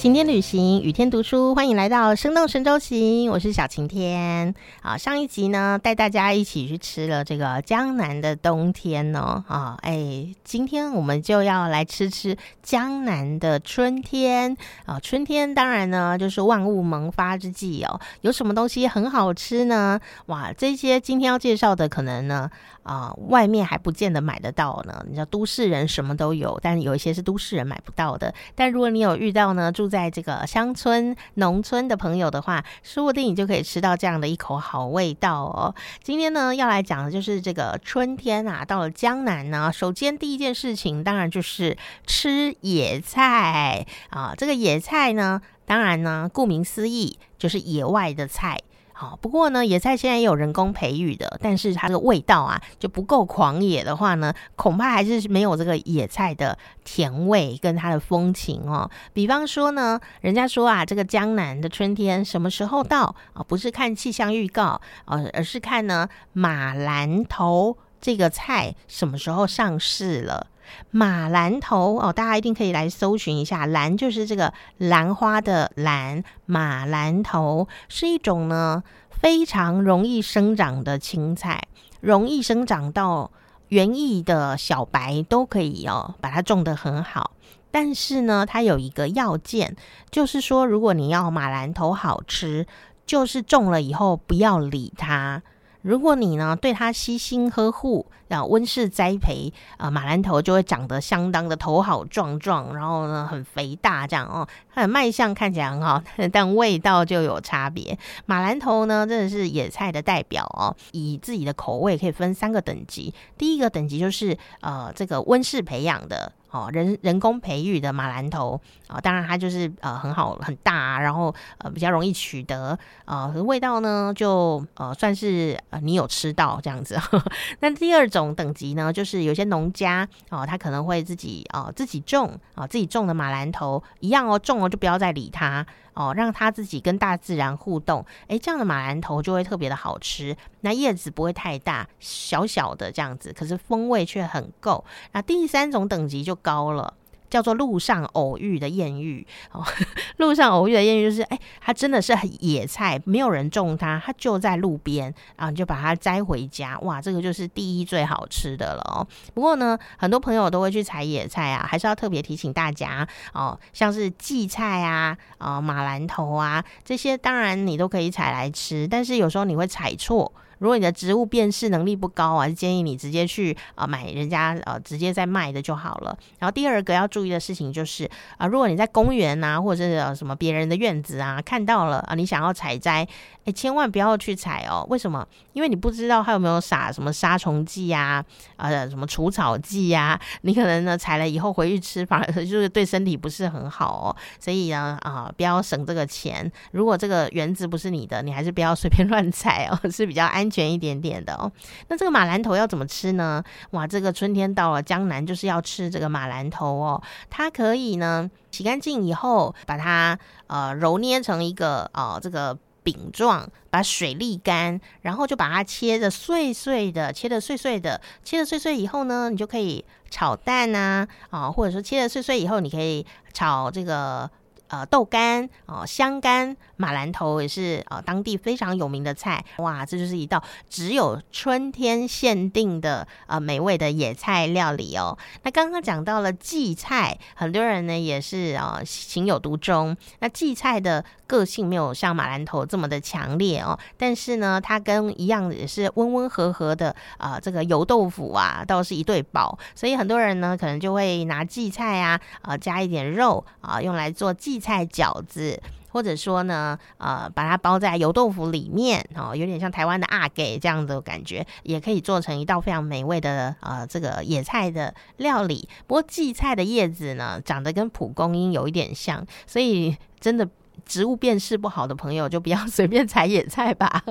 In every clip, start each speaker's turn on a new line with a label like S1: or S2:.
S1: 晴天旅行，雨天读书，欢迎来到生动神州行，我是小晴天。啊，上一集呢，带大家一起去吃了这个江南的冬天哦。啊，哎，今天我们就要来吃吃江南的春天。啊，春天当然呢，就是万物萌发之际哦。有什么东西很好吃呢？哇，这些今天要介绍的，可能呢。啊，外面还不见得买得到呢。你知道，都市人什么都有，但有一些是都市人买不到的。但如果你有遇到呢，住在这个乡村、农村的朋友的话，说不定你就可以吃到这样的一口好味道哦。今天呢，要来讲的就是这个春天啊，到了江南呢，首先第一件事情，当然就是吃野菜啊。这个野菜呢，当然呢，顾名思义，就是野外的菜。好，不过呢，野菜现在也有人工培育的，但是它的味道啊就不够狂野的话呢，恐怕还是没有这个野菜的甜味跟它的风情哦。比方说呢，人家说啊，这个江南的春天什么时候到啊？不是看气象预告啊，而是看呢马兰头这个菜什么时候上市了。马兰头哦，大家一定可以来搜寻一下，兰就是这个兰花的兰，马兰头是一种呢非常容易生长的青菜，容易生长到园艺的小白都可以哦，把它种得很好。但是呢，它有一个要件，就是说如果你要马兰头好吃，就是种了以后不要理它。如果你呢对它悉心呵护，然后温室栽培啊，马兰头就会长得相当的头好壮壮，然后呢很肥大这样哦，它的卖相看起来很好，但味道就有差别。马兰头呢真的是野菜的代表哦，以自己的口味可以分三个等级，第一个等级就是呃这个温室培养的。哦，人人工培育的马兰头啊，当然它就是呃很好很大，然后呃比较容易取得啊，味道呢就呃算是呃你有吃到这样子。那第二种等级呢，就是有些农家哦，他可能会自己啊自己种啊自己种的马兰头一样哦，种了就不要再理它。哦，让它自己跟大自然互动，诶，这样的马兰头就会特别的好吃。那叶子不会太大，小小的这样子，可是风味却很够。那第三种等级就高了。叫做路上偶遇的艳遇哦，路上偶遇的艳遇就是，哎，它真的是野菜，没有人种它，它就在路边啊，你就把它摘回家，哇，这个就是第一最好吃的了哦。不过呢，很多朋友都会去采野菜啊，还是要特别提醒大家哦，像是荠菜啊、啊马兰头啊这些，当然你都可以采来吃，但是有时候你会采错。如果你的植物辨识能力不高啊，建议你直接去啊买人家呃直接在卖的就好了。然后第二个要注注意的事情就是啊，如果你在公园啊，或者是什么别人的院子啊看到了啊，你想要采摘，哎，千万不要去采哦。为什么？因为你不知道它有没有撒什么杀虫剂呀，呃，什么除草剂呀，你可能呢采了以后回去吃，反而就是对身体不是很好哦。所以呢啊，不要省这个钱。如果这个园子不是你的，你还是不要随便 乱采哦，是比较安。全一点点的哦，那这个马兰头要怎么吃呢？哇，这个春天到了，江南就是要吃这个马兰头哦。它可以呢洗干净以后，把它呃揉捏成一个呃这个饼状，把水沥干，然后就把它切的碎碎的，切的碎碎的，切的碎碎以后呢，你就可以炒蛋啊啊，或者说切的碎碎以后，你可以炒这个。呃，豆干哦，香干马兰头也是呃当地非常有名的菜哇，这就是一道只有春天限定的呃美味的野菜料理哦。那刚刚讲到了荠菜，很多人呢也是啊情有独钟。那荠菜的个性没有像马兰头这么的强烈哦，但是呢，它跟一样也是温温和和的啊，这个油豆腐啊，倒是一对宝。所以很多人呢可能就会拿荠菜啊啊加一点肉啊，用来做荠。菜饺子，或者说呢，呃，把它包在油豆腐里面，哦，有点像台湾的阿给这样的感觉，也可以做成一道非常美味的呃这个野菜的料理。不过荠菜的叶子呢，长得跟蒲公英有一点像，所以真的。植物辨识不好的朋友，就不要 随便采野菜吧。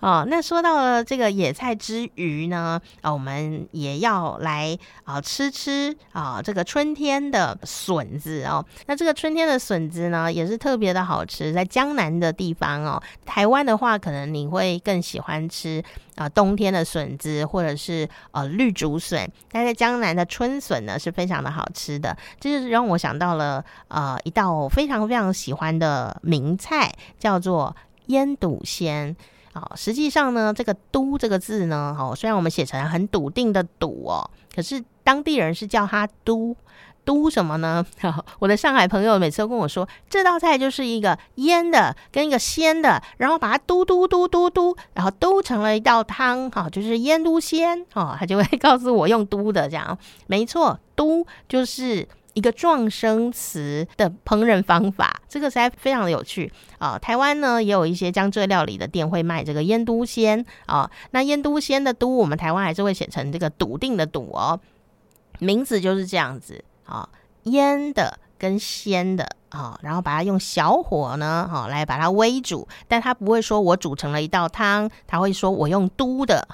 S1: 哦，那说到了这个野菜之余呢，啊，我们也要来啊吃吃啊这个春天的笋子哦。那这个春天的笋子呢，也是特别的好吃，在江南的地方哦。台湾的话，可能你会更喜欢吃啊冬天的笋子，或者是呃绿竹笋。但在江南的春笋呢，是非常的好吃的。这就是让我想到了呃一道非常非常喜欢的名菜，叫做腌笃鲜。哦，实际上呢，这个“都”这个字呢，哦，虽然我们写成很笃定的“笃”哦，可是当地人是叫它“都”。都什么呢？我的上海朋友每次都跟我说，这道菜就是一个腌的跟一个鲜的，然后把它嘟嘟嘟嘟嘟，然后都成了一道汤，哈，就是腌都鲜，哦，他就会 告诉我用都的这样，没错，都就是一个壮声词的烹饪方法，这个实在非常的有趣啊。台湾呢也有一些江浙料理的店会卖这个腌都鲜啊，那腌都鲜的都，我们台湾还是会写成这个笃定的笃哦，名字就是这样子。啊，腌的跟鲜的啊，然后把它用小火呢，哈，来把它煨煮，但它不会说我煮成了一道汤，他会说我用嘟的。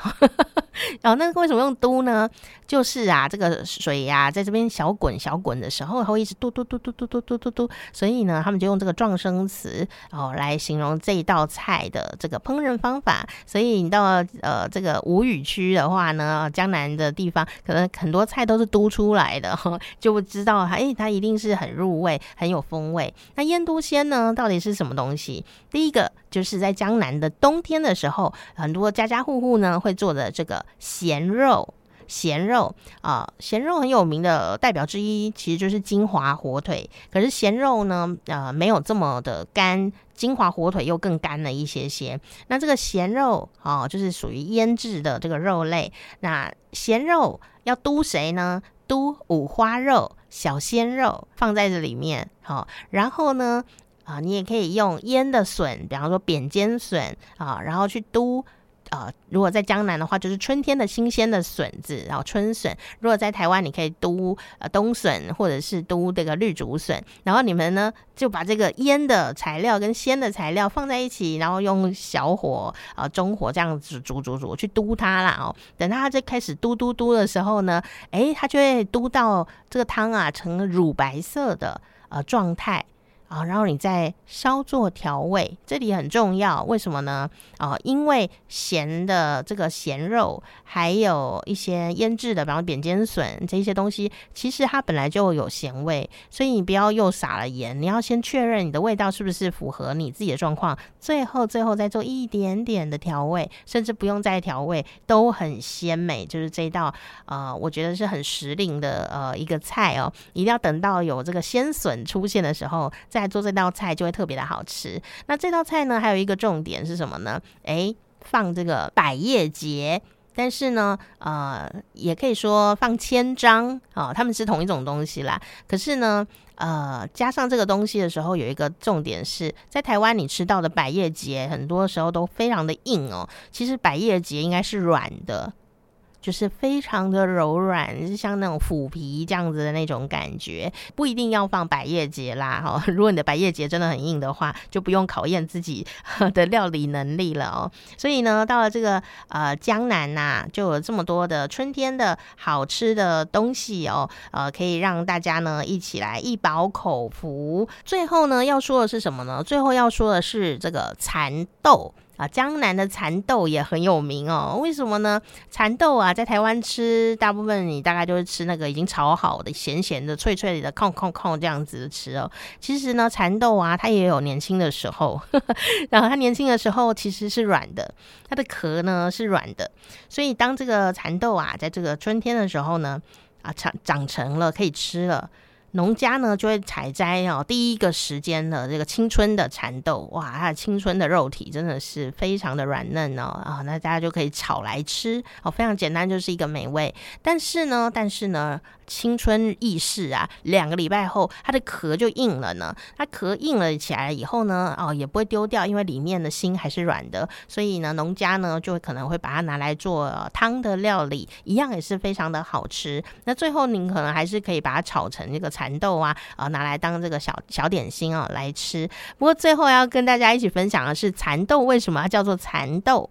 S1: 然 后那为什么用嘟呢？就是啊，这个水呀，在这边小滚小滚的时候，它会一直嘟嘟嘟嘟嘟嘟嘟嘟嘟，所以呢，他们就用这个状声词哦来形容这一道菜的这个烹饪方法。所以你到呃这个吴语区的话呢，江南的地方，可能很多菜都是嘟出来的，就会知道它哎，它一定是很入味，很有风味。那腌都鲜呢，到底是什么东西？第一个就是在江南的冬天的时候，很多家家户户呢会做的这个咸肉。咸肉啊，咸肉很有名的代表之一，其实就是金华火腿。可是咸肉呢，呃，没有这么的干，金华火腿又更干了一些些。那这个咸肉哦，就是属于腌制的这个肉类。那咸肉要嘟谁呢？都五花肉、小鲜肉放在这里面。好，然后呢？啊，你也可以用腌的笋，比方说扁尖笋啊，然后去都。呃，如果在江南的话，就是春天的新鲜的笋子，然后春笋；如果在台湾，你可以嘟呃冬笋，或者是嘟这个绿竹笋。然后你们呢，就把这个腌的材料跟鲜的材料放在一起，然后用小火啊中火这样子煮煮煮去嘟它啦哦。等它在开始嘟嘟嘟的时候呢，哎，它就会嘟到这个汤啊成乳白色的呃状态。啊，然后你再稍作调味，这里很重要，为什么呢？啊，因为咸的这个咸肉，还有一些腌制的，比方扁尖笋这些东西，其实它本来就有咸味，所以你不要又撒了盐，你要先确认你的味道是不是符合你自己的状况，最后最后再做一点点的调味，甚至不用再调味，都很鲜美。就是这一道，呃，我觉得是很时令的呃一个菜哦，一定要等到有这个鲜笋出现的时候。在做这道菜就会特别的好吃。那这道菜呢，还有一个重点是什么呢？诶，放这个百叶结，但是呢，呃，也可以说放千张啊，他们是同一种东西啦。可是呢，呃，加上这个东西的时候，有一个重点是在台湾你吃到的百叶结，很多时候都非常的硬哦。其实百叶结应该是软的。就是非常的柔软，是像那种腐皮这样子的那种感觉，不一定要放百叶结啦哈。如果你的百叶结真的很硬的话，就不用考验自己 的料理能力了哦。所以呢，到了这个呃江南呐，就有这么多的春天的好吃的东西哦，呃，可以让大家呢一起来一饱口福。最后呢，要说的是什么呢？最后要说的是这个蚕豆。啊，江南的蚕豆也很有名哦。为什么呢？蚕豆啊，在台湾吃，大部分你大概就是吃那个已经炒好的、咸咸的、脆脆的，控控控这样子吃哦。其实呢，蚕豆啊，它也有年轻的时候，然后它年轻的时候其实是软的，它的壳呢是软的。所以当这个蚕豆啊，在这个春天的时候呢，啊长长成了可以吃了。农家呢就会采摘哦，第一个时间的这个青春的蚕豆，哇，它的青春的肉体真的是非常的软嫩哦啊，那大家就可以炒来吃哦，非常简单，就是一个美味。但是呢，但是呢，青春易逝啊，两个礼拜后它的壳就硬了呢。它壳硬了起来以后呢，哦，也不会丢掉，因为里面的心还是软的，所以呢，农家呢就可能会把它拿来做汤的料理，一样也是非常的好吃。那最后您可能还是可以把它炒成这个蚕豆啊，啊，拿来当这个小小点心啊来吃。不过最后要跟大家一起分享的是，蚕豆为什么要叫做蚕豆？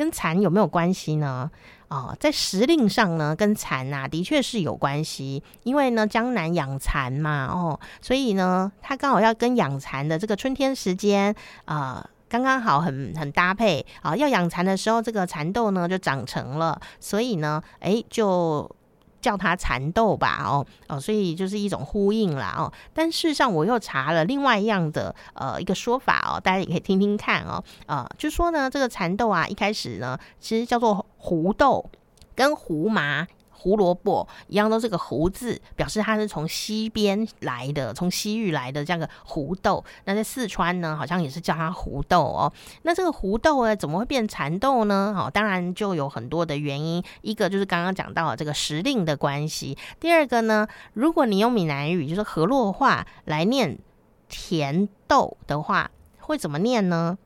S1: 跟蚕有没有关系呢？哦，在时令上呢，跟蚕呐的确是有关系，因为呢江南养蚕嘛，哦，所以呢它刚好要跟养蚕的这个春天时间啊，刚刚好很很搭配啊。要养蚕的时候，这个蚕豆呢就长成了，所以呢，哎就。叫它蚕豆吧，哦哦，所以就是一种呼应啦，哦。但事实上，我又查了另外一样的呃一个说法哦，大家也可以听听看哦，呃，就说呢，这个蚕豆啊，一开始呢，其实叫做胡豆，跟胡麻。胡萝卜一样都是个“胡”字，表示它是从西边来的，从西域来的这样个胡豆。那在四川呢，好像也是叫它胡豆哦。那这个胡豆呢，怎么会变蚕豆呢？哦，当然就有很多的原因。一个就是刚刚讲到的这个时令的关系。第二个呢，如果你用闽南语就是河洛话来念甜豆的话，会怎么念呢？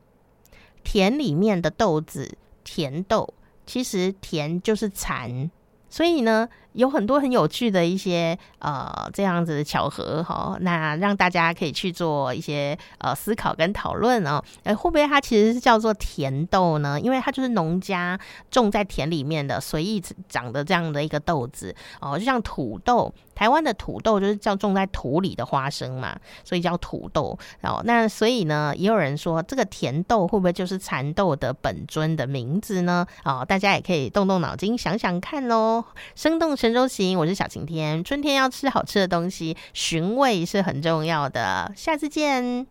S1: 田里面的豆子，甜豆，其实甜就是蚕。所以呢，有很多很有趣的一些呃这样子的巧合哈，那让大家可以去做一些呃思考跟讨论哦。呃，会不会它其实是叫做甜豆呢？因为它就是农家种在田里面的随意长的这样的一个豆子哦，就像土豆。台湾的土豆就是叫种在土里的花生嘛，所以叫土豆。然后那所以呢，也有人说这个甜豆会不会就是蚕豆的本尊的名字呢？哦，大家也可以动动脑筋想想看喽。生动神州行，我是小晴天。春天要吃好吃的东西，寻味是很重要的。下次见。